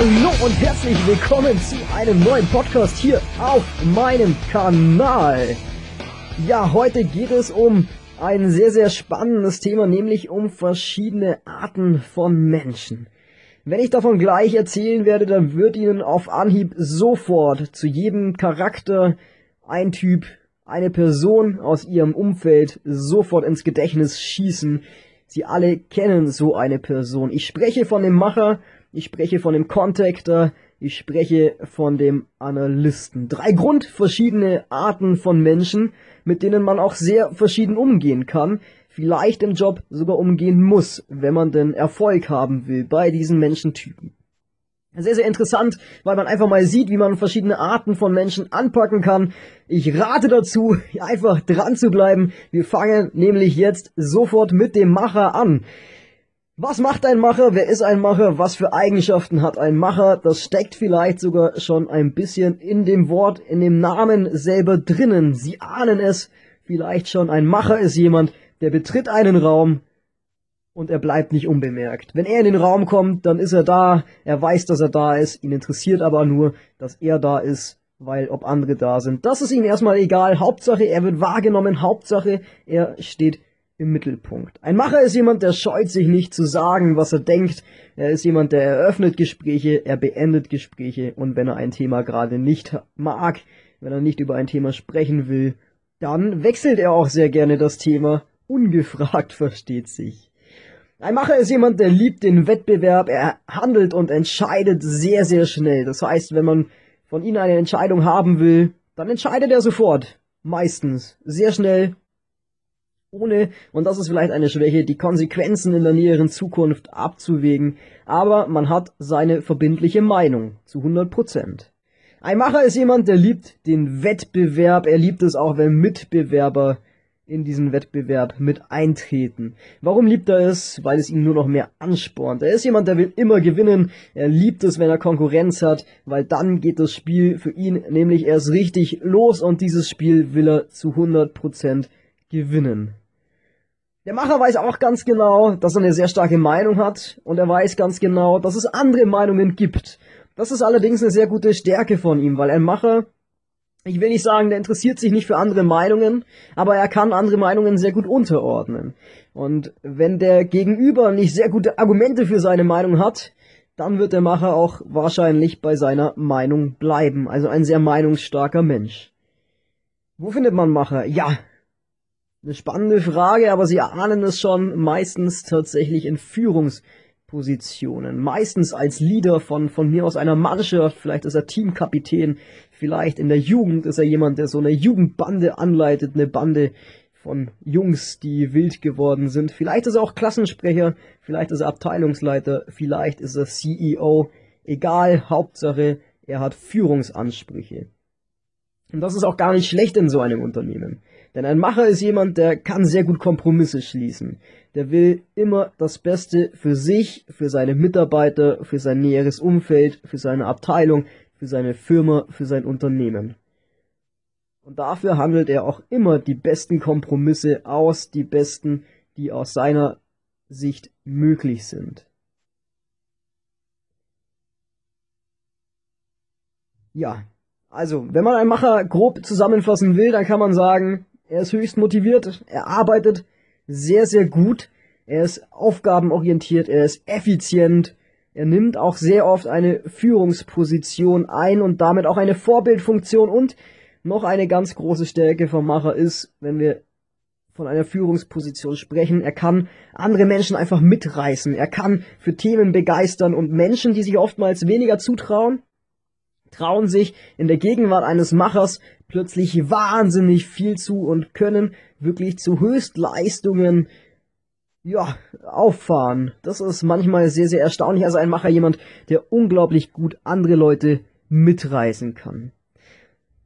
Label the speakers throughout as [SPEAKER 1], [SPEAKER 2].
[SPEAKER 1] hallo und herzlich willkommen zu einem neuen Podcast hier auf meinem Kanal. Ja, heute geht es um ein sehr, sehr spannendes Thema, nämlich um verschiedene Arten von Menschen. Wenn ich davon gleich erzählen werde, dann wird Ihnen auf Anhieb sofort zu jedem Charakter ein Typ, eine Person aus Ihrem Umfeld sofort ins Gedächtnis schießen. Sie alle kennen so eine Person. Ich spreche von dem Macher ich spreche von dem Contactor, ich spreche von dem Analysten. Drei grundverschiedene Arten von Menschen, mit denen man auch sehr verschieden umgehen kann, vielleicht im Job sogar umgehen muss, wenn man denn Erfolg haben will bei diesen Menschentypen. Sehr, sehr interessant, weil man einfach mal sieht, wie man verschiedene Arten von Menschen anpacken kann. Ich rate dazu, einfach dran zu bleiben. Wir fangen nämlich jetzt sofort mit dem Macher an. Was macht ein Macher? Wer ist ein Macher? Was für Eigenschaften hat ein Macher? Das steckt vielleicht sogar schon ein bisschen in dem Wort, in dem Namen selber drinnen. Sie ahnen es vielleicht schon. Ein Macher ist jemand, der betritt einen Raum und er bleibt nicht unbemerkt. Wenn er in den Raum kommt, dann ist er da. Er weiß, dass er da ist. Ihn interessiert aber nur, dass er da ist, weil ob andere da sind. Das ist ihm erstmal egal. Hauptsache, er wird wahrgenommen. Hauptsache, er steht im Mittelpunkt. Ein Macher ist jemand, der scheut sich nicht zu sagen, was er denkt. Er ist jemand, der eröffnet Gespräche, er beendet Gespräche und wenn er ein Thema gerade nicht mag, wenn er nicht über ein Thema sprechen will, dann wechselt er auch sehr gerne das Thema. Ungefragt versteht sich. Ein Macher ist jemand, der liebt den Wettbewerb, er handelt und entscheidet sehr, sehr schnell. Das heißt, wenn man von ihm eine Entscheidung haben will, dann entscheidet er sofort. Meistens. Sehr schnell ohne, und das ist vielleicht eine Schwäche, die Konsequenzen in der näheren Zukunft abzuwägen, aber man hat seine verbindliche Meinung zu 100 Prozent. Ein Macher ist jemand, der liebt den Wettbewerb, er liebt es auch, wenn Mitbewerber in diesen Wettbewerb mit eintreten. Warum liebt er es? Weil es ihn nur noch mehr anspornt. Er ist jemand, der will immer gewinnen. Er liebt es, wenn er Konkurrenz hat, weil dann geht das Spiel für ihn nämlich erst richtig los und dieses Spiel will er zu 100% gewinnen. Der Macher weiß auch ganz genau, dass er eine sehr starke Meinung hat und er weiß ganz genau, dass es andere Meinungen gibt. Das ist allerdings eine sehr gute Stärke von ihm, weil ein Macher, ich will nicht sagen, der interessiert sich nicht für andere Meinungen, aber er kann andere Meinungen sehr gut unterordnen. Und wenn der Gegenüber nicht sehr gute Argumente für seine Meinung hat, dann wird der Macher auch wahrscheinlich bei seiner Meinung bleiben. Also ein sehr meinungsstarker Mensch. Wo findet man Macher? Ja, eine spannende Frage, aber Sie ahnen es schon, meistens tatsächlich in Führungspositionen. Meistens als Leader von, von mir aus einer Mannschaft, vielleicht ist er Teamkapitän, vielleicht in der Jugend ist er jemand, der so eine Jugendbande anleitet, eine Bande von Jungs, die wild geworden sind. Vielleicht ist er auch Klassensprecher, vielleicht ist er Abteilungsleiter, vielleicht ist er CEO. Egal, Hauptsache, er hat Führungsansprüche. Und das ist auch gar nicht schlecht in so einem Unternehmen. Denn ein Macher ist jemand, der kann sehr gut Kompromisse schließen. Der will immer das Beste für sich, für seine Mitarbeiter, für sein näheres Umfeld, für seine Abteilung, für seine Firma, für sein Unternehmen. Und dafür handelt er auch immer die besten Kompromisse aus, die besten, die aus seiner Sicht möglich sind. Ja, also, wenn man einen Macher grob zusammenfassen will, dann kann man sagen, er ist höchst motiviert, er arbeitet sehr, sehr gut, er ist aufgabenorientiert, er ist effizient, er nimmt auch sehr oft eine Führungsposition ein und damit auch eine Vorbildfunktion. Und noch eine ganz große Stärke vom Macher ist, wenn wir von einer Führungsposition sprechen, er kann andere Menschen einfach mitreißen, er kann für Themen begeistern und Menschen, die sich oftmals weniger zutrauen, trauen sich in der Gegenwart eines Machers plötzlich wahnsinnig viel zu und können wirklich zu Höchstleistungen ja, auffahren. Das ist manchmal sehr, sehr erstaunlich. Also ein Macher jemand, der unglaublich gut andere Leute mitreißen kann.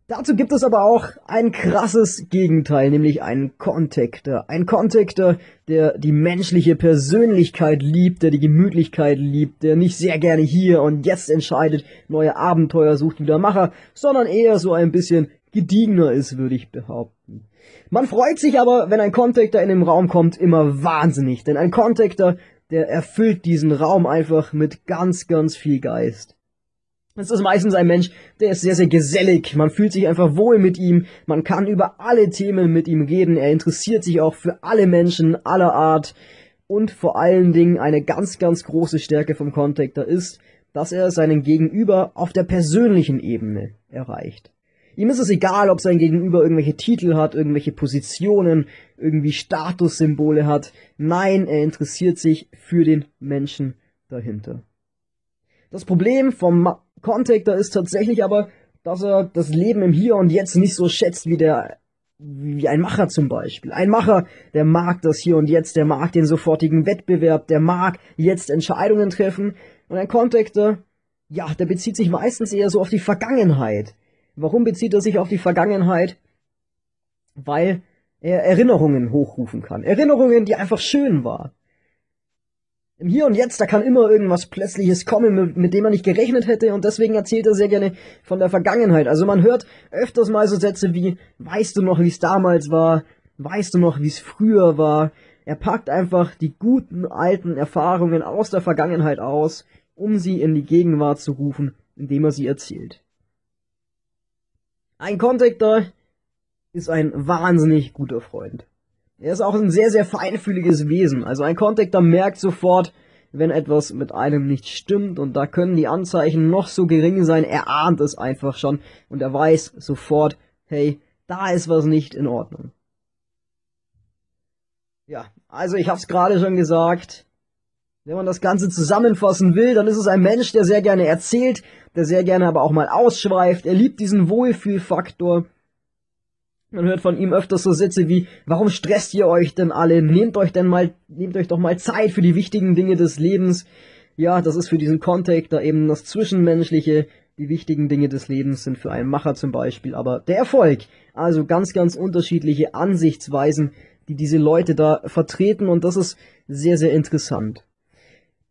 [SPEAKER 1] Dazu gibt es aber auch ein krasses Gegenteil, nämlich einen Contactor. Ein Contactor, der die menschliche Persönlichkeit liebt, der die Gemütlichkeit liebt, der nicht sehr gerne hier und jetzt entscheidet, neue Abenteuer sucht wieder Macher, sondern eher so ein bisschen gediegener ist, würde ich behaupten. Man freut sich aber, wenn ein Contactor in den Raum kommt, immer wahnsinnig, denn ein Contactor, der erfüllt diesen Raum einfach mit ganz, ganz viel Geist. Es ist meistens ein Mensch, der ist sehr, sehr gesellig. Man fühlt sich einfach wohl mit ihm. Man kann über alle Themen mit ihm reden. Er interessiert sich auch für alle Menschen aller Art. Und vor allen Dingen eine ganz, ganz große Stärke vom Contactor ist, dass er seinen Gegenüber auf der persönlichen Ebene erreicht. Ihm ist es egal, ob sein Gegenüber irgendwelche Titel hat, irgendwelche Positionen, irgendwie Statussymbole hat. Nein, er interessiert sich für den Menschen dahinter. Das Problem vom Contactor ist tatsächlich aber, dass er das Leben im Hier und Jetzt nicht so schätzt wie der wie ein Macher zum Beispiel. Ein Macher, der mag das Hier und Jetzt, der mag den sofortigen Wettbewerb, der mag jetzt Entscheidungen treffen. Und ein Contactor, ja, der bezieht sich meistens eher so auf die Vergangenheit. Warum bezieht er sich auf die Vergangenheit? Weil er Erinnerungen hochrufen kann. Erinnerungen, die einfach schön waren. Im Hier und Jetzt, da kann immer irgendwas Plötzliches kommen, mit, dem man nicht gerechnet hätte und deswegen erzählt er sehr gerne von der Vergangenheit. Also man hört öfters mal so Sätze wie, weißt du noch, wie es damals war? Weißt du noch, wie es früher war? Er packt einfach die guten alten Erfahrungen aus der Vergangenheit aus, um sie in die Gegenwart zu rufen, indem er sie erzählt. Ein Contactor ist ein wahnsinnig guter Freund. Er ist auch ein sehr, sehr feinfühliges Wesen. Also ein Contactor merkt sofort, wenn etwas mit einem nicht stimmt und da können die Anzeichen noch so gering sein, er ahnt es einfach schon und er weiß sofort, hey, da ist was nicht in Ordnung. Ja, also ich hab's gerade schon gesagt, wenn man das Ganze zusammenfassen will, dann ist es ein Mensch, der sehr gerne erzählt, der sehr gerne aber auch mal ausschweift, er liebt diesen Wohlfühlfaktor man hört von ihm öfters so Sätze wie, warum stresst ihr euch denn alle? Nehmt euch denn mal, nehmt euch doch mal Zeit für die wichtigen Dinge des Lebens. Ja, das ist für diesen Kontext da eben das Zwischenmenschliche. Die wichtigen Dinge des Lebens sind für einen Macher zum Beispiel, aber der Erfolg. Also ganz, ganz unterschiedliche Ansichtsweisen, die diese Leute da vertreten und das ist sehr, sehr interessant.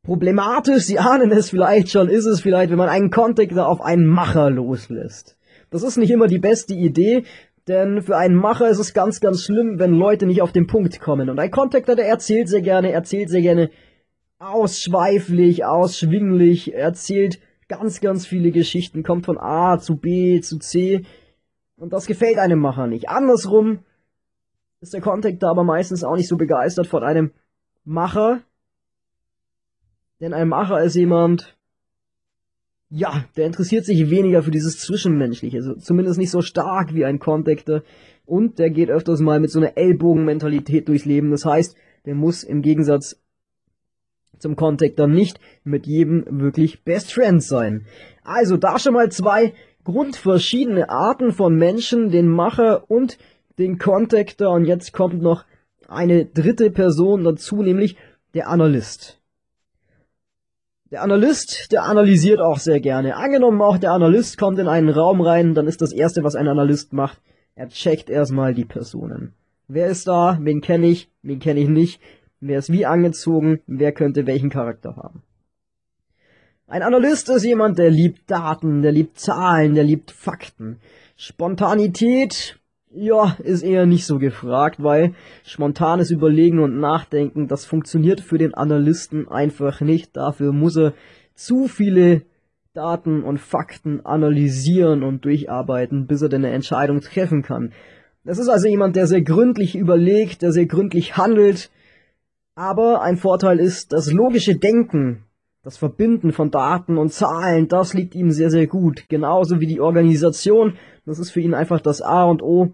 [SPEAKER 1] Problematisch, Sie ahnen es vielleicht schon, ist es vielleicht, wenn man einen Kontext auf einen Macher loslässt. Das ist nicht immer die beste Idee, denn für einen Macher ist es ganz, ganz schlimm, wenn Leute nicht auf den Punkt kommen. Und ein Contactor, der erzählt sehr gerne, erzählt sehr gerne ausschweiflich, ausschwinglich, erzählt ganz, ganz viele Geschichten, kommt von A zu B zu C. Und das gefällt einem Macher nicht. Andersrum ist der Contactor aber meistens auch nicht so begeistert von einem Macher. Denn ein Macher ist jemand, ja, der interessiert sich weniger für dieses Zwischenmenschliche, also zumindest nicht so stark wie ein Contactor. Und der geht öfters mal mit so einer Ellbogenmentalität durchs Leben. Das heißt, der muss im Gegensatz zum Contactor nicht mit jedem wirklich Best Friend sein. Also da schon mal zwei grundverschiedene Arten von Menschen, den Macher und den Contactor. Und jetzt kommt noch eine dritte Person dazu, nämlich der Analyst. Der Analyst, der analysiert auch sehr gerne. Angenommen auch der Analyst kommt in einen Raum rein, dann ist das erste, was ein Analyst macht, er checkt erstmal die Personen. Wer ist da? Wen kenne ich? Wen kenne ich nicht? Wer ist wie angezogen? Wer könnte welchen Charakter haben? Ein Analyst ist jemand, der liebt Daten, der liebt Zahlen, der liebt Fakten. Spontanität ja, ist eher nicht so gefragt, weil spontanes Überlegen und Nachdenken, das funktioniert für den Analysten einfach nicht. Dafür muss er zu viele Daten und Fakten analysieren und durcharbeiten, bis er denn eine Entscheidung treffen kann. Das ist also jemand, der sehr gründlich überlegt, der sehr gründlich handelt. Aber ein Vorteil ist, das logische Denken, das Verbinden von Daten und Zahlen, das liegt ihm sehr, sehr gut. Genauso wie die Organisation. Das ist für ihn einfach das A und O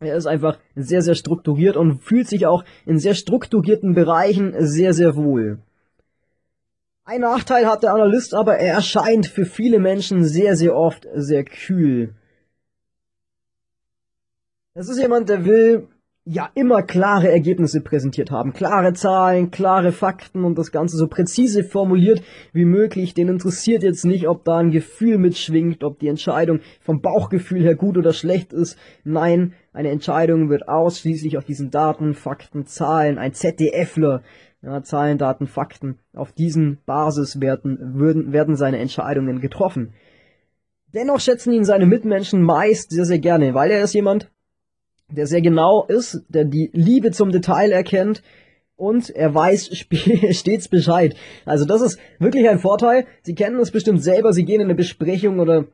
[SPEAKER 1] er ist einfach sehr, sehr strukturiert und fühlt sich auch in sehr strukturierten Bereichen sehr, sehr wohl. Ein Nachteil hat der Analyst aber, er erscheint für viele Menschen sehr, sehr oft sehr kühl. Das ist jemand, der will ja immer klare Ergebnisse präsentiert haben. Klare Zahlen, klare Fakten und das Ganze so präzise formuliert wie möglich. Den interessiert jetzt nicht, ob da ein Gefühl mitschwingt, ob die Entscheidung vom Bauchgefühl her gut oder schlecht ist. Nein, eine Entscheidung wird ausschließlich auf diesen Daten, Fakten, Zahlen, ein ZDFler, ja, Zahlen, Daten, Fakten, auf diesen Basiswerten würden, werden seine Entscheidungen getroffen. Dennoch schätzen ihn seine Mitmenschen meist sehr, sehr gerne, weil er ist jemand, der sehr genau ist, der die Liebe zum Detail erkennt und er weiß stets Bescheid. Also das ist wirklich ein Vorteil. Sie kennen es bestimmt selber, Sie gehen in eine Besprechung oder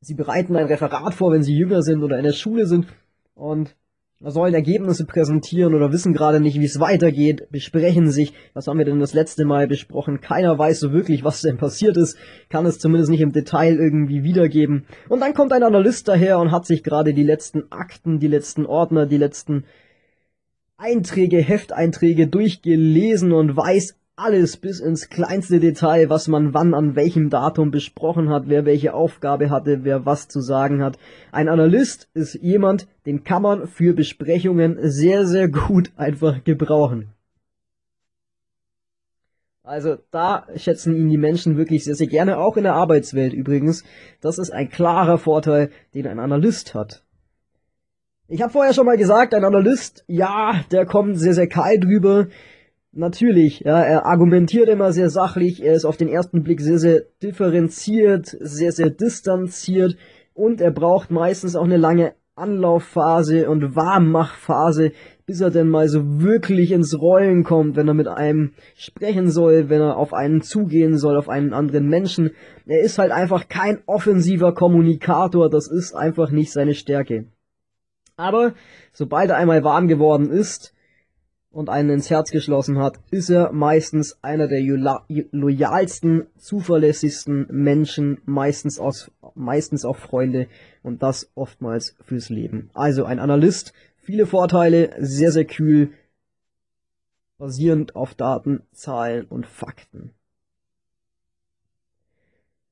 [SPEAKER 1] Sie bereiten ein Referat vor, wenn Sie jünger sind oder in der Schule sind und sollen Ergebnisse präsentieren oder wissen gerade nicht, wie es weitergeht, besprechen sich, was haben wir denn das letzte Mal besprochen, keiner weiß so wirklich, was denn passiert ist, kann es zumindest nicht im Detail irgendwie wiedergeben. Und dann kommt ein Analyst daher und hat sich gerade die letzten Akten, die letzten Ordner, die letzten Einträge, Hefteinträge durchgelesen und weiß alles bis ins kleinste Detail, was man wann an welchem Datum besprochen hat, wer welche Aufgabe hatte, wer was zu sagen hat. Ein Analyst ist jemand, den kann man für Besprechungen sehr, sehr gut einfach gebrauchen. Also da schätzen ihn die Menschen wirklich sehr, sehr gerne, auch in der Arbeitswelt übrigens. Das ist ein klarer Vorteil, den ein Analyst hat. Ich habe vorher schon mal gesagt, ein Analyst, ja, der kommt sehr, sehr kalt drüber. Natürlich, ja, er argumentiert immer sehr sachlich, er ist auf den ersten Blick sehr, sehr differenziert, sehr, sehr distanziert und er braucht meistens auch eine lange Anlaufphase und Warmmachphase, bis er denn mal so wirklich ins Rollen kommt, wenn er mit einem sprechen soll, wenn er auf einen zugehen soll, auf einen anderen Menschen. Er ist halt einfach kein offensiver Kommunikator, das ist einfach nicht seine Stärke. Aber sobald er einmal warm geworden ist und einen ins Herz geschlossen hat, ist er meistens einer der loyalsten, zuverlässigsten Menschen, meistens, aus, meistens auch Freunde und das oftmals fürs Leben. Also ein Analyst, viele Vorteile, sehr, sehr kühl, basierend auf Daten, Zahlen und Fakten.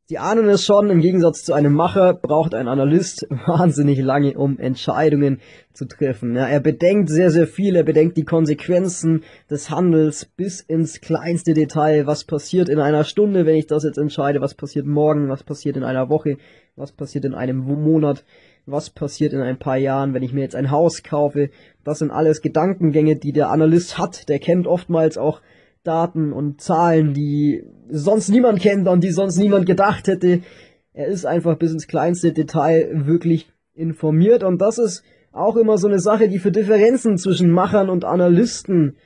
[SPEAKER 1] Sie ahnen es schon, im Gegensatz zu einem Macher braucht ein Analyst wahnsinnig lange, um Entscheidungen zu treffen. Ja, er bedenkt sehr, sehr viel, er bedenkt die Konsequenzen des Handels bis ins kleinste Detail. Was passiert in einer Stunde, wenn ich das jetzt entscheide? Was passiert morgen? Was passiert in einer Woche? Was passiert in einem Monat? Was passiert in ein paar Jahren, wenn ich mir jetzt ein Haus kaufe? Das sind alles Gedankengänge, die der Analyst hat. Der kennt oftmals auch Daten und Zahlen, die sonst niemand kennt und die sonst niemand gedacht hätte. Er ist einfach bis ins kleinste Detail wirklich informiert und das ist auch immer so eine Sache, die für Differenzen zwischen Machern und Analysten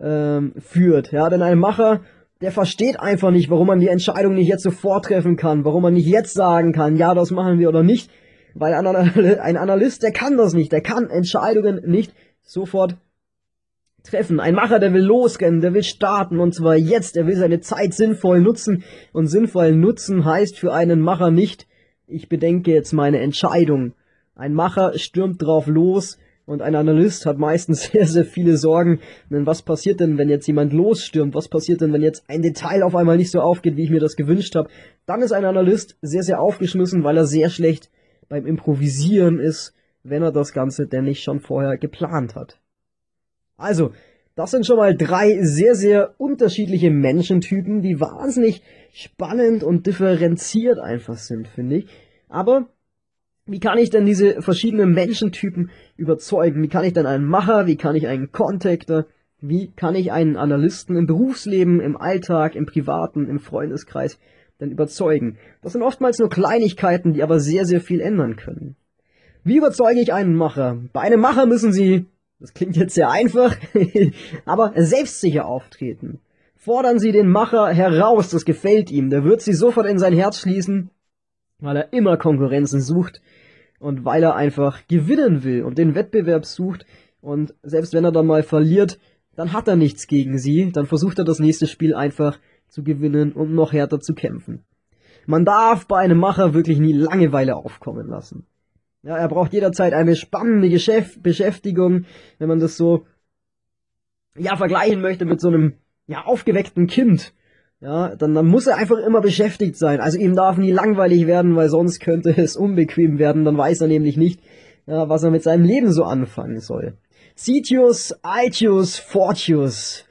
[SPEAKER 1] ähm, führt. Ja, denn ein Macher, der versteht einfach nicht, warum man die Entscheidung nicht jetzt sofort treffen kann, warum man nicht jetzt sagen kann, ja, das machen wir oder nicht, weil ein Analyst, der kann das nicht, der kann Entscheidungen nicht sofort treffen. Ein Macher, der will losrennen, der will starten und zwar jetzt. Er will seine Zeit sinnvoll nutzen und sinnvoll nutzen heißt für einen Macher nicht, ich bedenke jetzt meine Entscheidung. Ein Macher stürmt drauf los und ein Analyst hat meistens sehr, sehr viele Sorgen. Denn was passiert denn, wenn jetzt jemand losstürmt? Was passiert denn, wenn jetzt ein Detail auf einmal nicht so aufgeht, wie ich mir das gewünscht habe? Dann ist ein Analyst sehr, sehr aufgeschmissen, weil er sehr schlecht beim Improvisieren ist, wenn er das Ganze denn nicht schon vorher geplant hat. Also, das sind schon mal drei sehr, sehr unterschiedliche Menschentypen, die wahnsinnig spannend und differenziert einfach sind, finde ich. Aber wie kann ich denn diese verschiedenen Menschentypen überzeugen? Wie kann ich denn einen Macher, wie kann ich einen Contactor, wie kann ich einen Analysten im Berufsleben, im Alltag, im Privaten, im Freundeskreis denn überzeugen? Das sind oftmals nur Kleinigkeiten, die aber sehr, sehr viel ändern können. Wie überzeuge ich einen Macher? Bei einem Macher müssen Sie das klingt jetzt sehr einfach, aber selbstsicher auftreten. Fordern Sie den Macher heraus, das gefällt ihm, der wird Sie sofort in sein Herz schließen, weil er immer Konkurrenzen sucht und weil er einfach gewinnen will und den Wettbewerb sucht und selbst wenn er dann mal verliert, dann hat er nichts gegen Sie, dann versucht er das nächste Spiel einfach zu gewinnen und noch härter zu kämpfen. Man darf bei einem Macher wirklich nie Langeweile aufkommen lassen. Ja, er braucht jederzeit eine spannende Geschäft Beschäftigung, wenn man das so ja vergleichen möchte mit so einem ja aufgeweckten Kind. Ja, dann, dann muss er einfach immer beschäftigt sein. Also ihm darf nie langweilig werden, weil sonst könnte es unbequem werden. Dann weiß er nämlich nicht, ja, was er mit seinem Leben so anfangen soll. Sitius, Aetius, Fortius.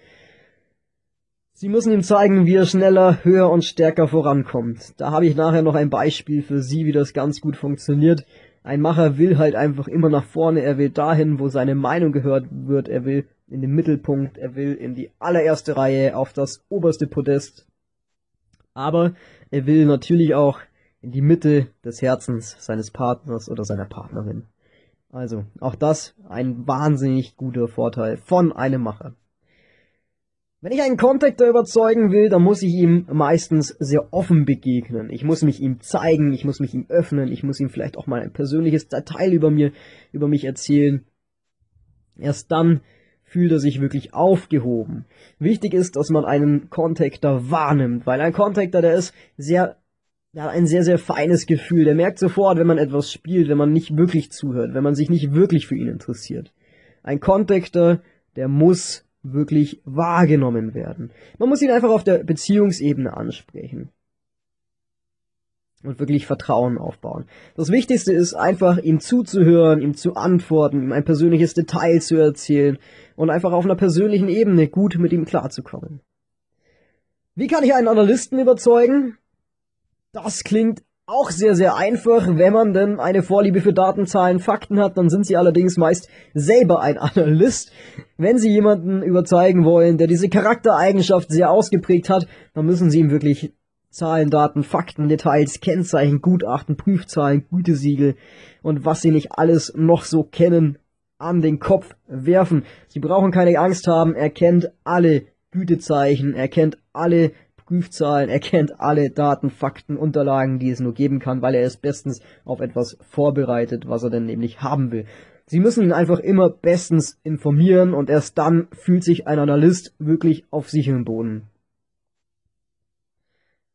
[SPEAKER 1] Sie müssen ihm zeigen, wie er schneller, höher und stärker vorankommt. Da habe ich nachher noch ein Beispiel für Sie, wie das ganz gut funktioniert. Ein Macher will halt einfach immer nach vorne, er will dahin, wo seine Meinung gehört wird, er will in den Mittelpunkt, er will in die allererste Reihe, auf das oberste Podest. Aber er will natürlich auch in die Mitte des Herzens seines Partners oder seiner Partnerin. Also, auch das ein wahnsinnig guter Vorteil von einem Macher. Wenn ich einen Contactor überzeugen will, dann muss ich ihm meistens sehr offen begegnen. Ich muss mich ihm zeigen, ich muss mich ihm öffnen, ich muss ihm vielleicht auch mal ein persönliches Detail über mir, über mich erzählen. Erst dann fühlt er sich wirklich aufgehoben. Wichtig ist, dass man einen Contactor wahrnimmt, weil ein Contactor, der ist sehr, der hat ein sehr, sehr feines Gefühl. Der merkt sofort, wenn man etwas spielt, wenn man nicht wirklich zuhört, wenn man sich nicht wirklich für ihn interessiert. Ein Contactor, der muss wirklich wahrgenommen werden. Man muss ihn einfach auf der Beziehungsebene ansprechen. Und wirklich Vertrauen aufbauen. Das Wichtigste ist einfach, ihm zuzuhören, ihm zu antworten, ihm ein persönliches Detail zu erzählen und einfach auf einer persönlichen Ebene gut mit ihm klarzukommen. Wie kann ich einen Analysten überzeugen? Das klingt auch sehr, sehr einfach, wenn man denn eine Vorliebe für Datenzahlen, Fakten hat, dann sind sie allerdings meist selber ein Analyst. Wenn sie jemanden überzeugen wollen, der diese Charaktereigenschaft sehr ausgeprägt hat, dann müssen sie ihm wirklich Zahlen, Daten, Fakten, Details, Kennzeichen, Gutachten, Prüfzahlen, Gütesiegel und was sie nicht alles noch so kennen, an den Kopf werfen. Sie brauchen keine Angst haben, er kennt alle Gütezeichen, er kennt alle Prüfzahlen, er kennt alle Daten, Fakten, Unterlagen, die es nur geben kann, weil er ist bestens auf etwas vorbereitet, was er denn nämlich haben will. Sie müssen ihn einfach immer bestens informieren und erst dann fühlt sich ein Analyst wirklich auf sicheren Boden.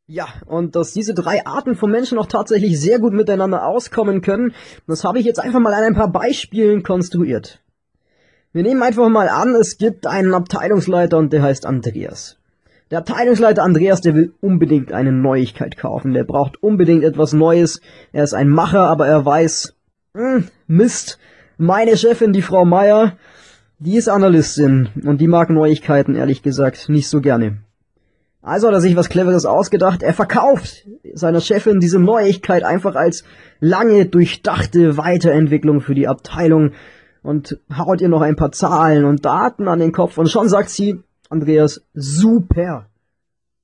[SPEAKER 1] Ja, und dass diese drei Arten von Menschen auch tatsächlich sehr gut miteinander auskommen können, das habe ich jetzt einfach mal an ein paar Beispielen konstruiert. Wir nehmen einfach mal an, es gibt einen Abteilungsleiter und der heißt Andreas. Der Abteilungsleiter Andreas, der will unbedingt eine Neuigkeit kaufen. Der braucht unbedingt etwas Neues. Er ist ein Macher, aber er weiß, hm, Mist, meine Chefin, die Frau Meier, die ist Analystin und die mag Neuigkeiten, ehrlich gesagt, nicht so gerne. Also hat er sich was Cleveres ausgedacht. Er verkauft seiner Chefin diese Neuigkeit einfach als lange durchdachte Weiterentwicklung für die Abteilung und haut ihr noch ein paar Zahlen und Daten an den Kopf und schon sagt sie, Andreas, super.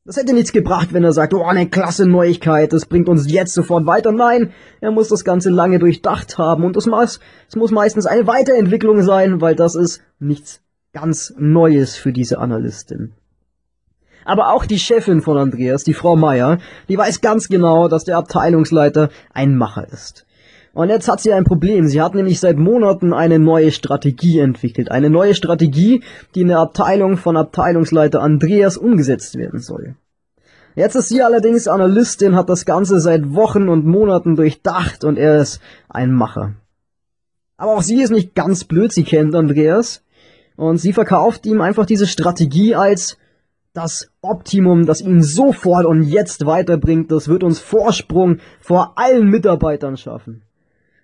[SPEAKER 1] Das hätte nichts gebracht, wenn er sagt, oh, eine klasse Neuigkeit, das bringt uns jetzt sofort weiter. Nein, er muss das Ganze lange durchdacht haben und es muss, es muss meistens eine Weiterentwicklung sein, weil das ist nichts ganz Neues für diese Analystin. Aber auch die Chefin von Andreas, die Frau Meier, die weiß ganz genau, dass der Abteilungsleiter ein Macher ist. Und jetzt hat sie ein Problem. Sie hat nämlich seit Monaten eine neue Strategie entwickelt. Eine neue Strategie, die in der Abteilung von Abteilungsleiter Andreas umgesetzt werden soll. Jetzt ist sie allerdings Analystin, hat das Ganze seit Wochen und Monaten durchdacht und er ist ein Macher. Aber auch sie ist nicht ganz blöd, sie kennt Andreas. Und sie verkauft ihm einfach diese Strategie als das Optimum, das ihn sofort und jetzt weiterbringt. Das wird uns Vorsprung vor allen Mitarbeitern schaffen.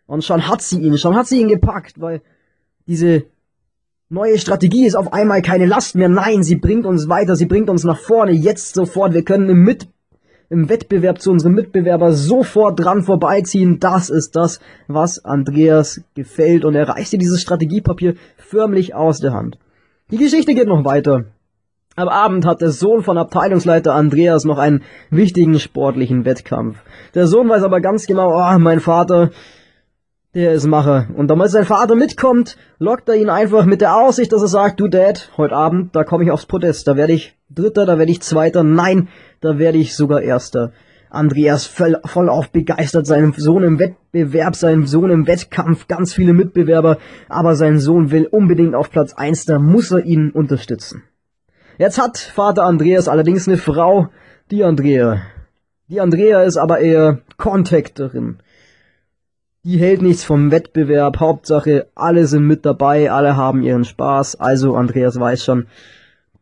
[SPEAKER 1] Und schon hat sie ihn, schon hat sie ihn gepackt, weil diese neue Strategie ist auf einmal keine Last mehr. Nein, sie bringt uns weiter, sie bringt uns nach vorne, jetzt sofort. Wir können im, Mit im Wettbewerb zu unserem Mitbewerber sofort dran vorbeiziehen. Das ist das, was Andreas gefällt. Und er reißt dieses Strategiepapier förmlich aus der Hand. Die Geschichte geht noch weiter. Am Abend hat der Sohn von Abteilungsleiter Andreas noch einen wichtigen sportlichen Wettkampf. Der Sohn weiß aber ganz genau, oh, mein Vater, der ist Macher. Und damit sein Vater mitkommt, lockt er ihn einfach mit der Aussicht, dass er sagt, du Dad, heute Abend, da komme ich aufs Podest, da werde ich Dritter, da werde ich Zweiter, nein, da werde ich sogar Erster. Andreas voll, voll auf begeistert, seinem Sohn im Wettbewerb, seinem Sohn im Wettkampf, ganz viele Mitbewerber, aber sein Sohn will unbedingt auf Platz eins, da muss er ihn unterstützen. Jetzt hat Vater Andreas allerdings eine Frau, die Andrea. Die Andrea ist aber eher Contacterin die hält nichts vom Wettbewerb. Hauptsache, alle sind mit dabei, alle haben ihren Spaß. Also Andreas weiß schon,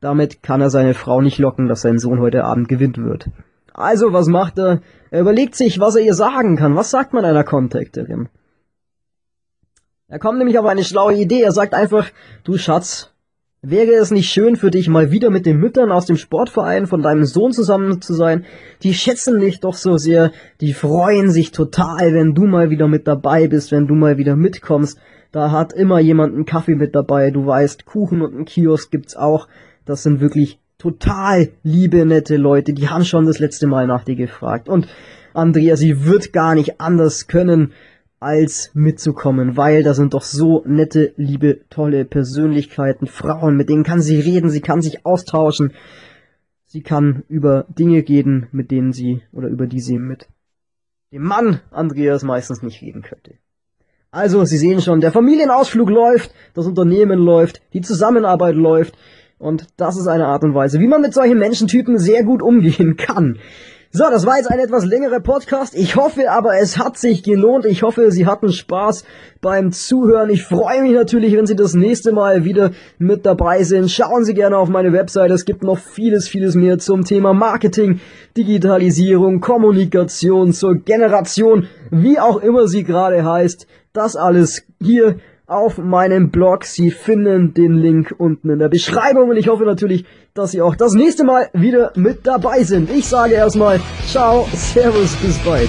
[SPEAKER 1] damit kann er seine Frau nicht locken, dass sein Sohn heute Abend gewinnt wird. Also, was macht er? Er überlegt sich, was er ihr sagen kann. Was sagt man einer Contacterin? Er kommt nämlich auf eine schlaue Idee. Er sagt einfach, du Schatz, Wäre es nicht schön für dich, mal wieder mit den Müttern aus dem Sportverein von deinem Sohn zusammen zu sein? Die schätzen dich doch so sehr, die freuen sich total, wenn du mal wieder mit dabei bist, wenn du mal wieder mitkommst. Da hat immer jemand einen Kaffee mit dabei, du weißt, Kuchen und einen Kiosk gibt's auch. Das sind wirklich total liebe, nette Leute, die haben schon das letzte Mal nach dir gefragt. Und Andrea, sie wird gar nicht anders können, als mitzukommen, weil da sind doch so nette, liebe, tolle Persönlichkeiten, Frauen, mit denen kann sie reden, sie kann sich austauschen, sie kann über Dinge reden, mit denen sie oder über die sie mit dem Mann Andreas meistens nicht reden könnte. Also, Sie sehen schon, der Familienausflug läuft, das Unternehmen läuft, die Zusammenarbeit läuft und das ist eine Art und Weise, wie man mit solchen Menschentypen sehr gut umgehen kann. So, das war jetzt ein etwas längerer Podcast. Ich hoffe aber, es hat sich gelohnt. Ich hoffe, Sie hatten Spaß beim Zuhören. Ich freue mich natürlich, wenn Sie das nächste Mal wieder mit dabei sind. Schauen Sie gerne auf meine Website. Es gibt noch vieles, vieles mehr zum Thema Marketing, Digitalisierung, Kommunikation, zur Generation, wie auch immer sie gerade heißt. Das alles hier auf meinem Blog. Sie finden den Link unten in der Beschreibung und ich hoffe natürlich, dass Sie auch das nächste Mal wieder mit dabei sind. Ich sage erstmal ciao, servus, bis bald.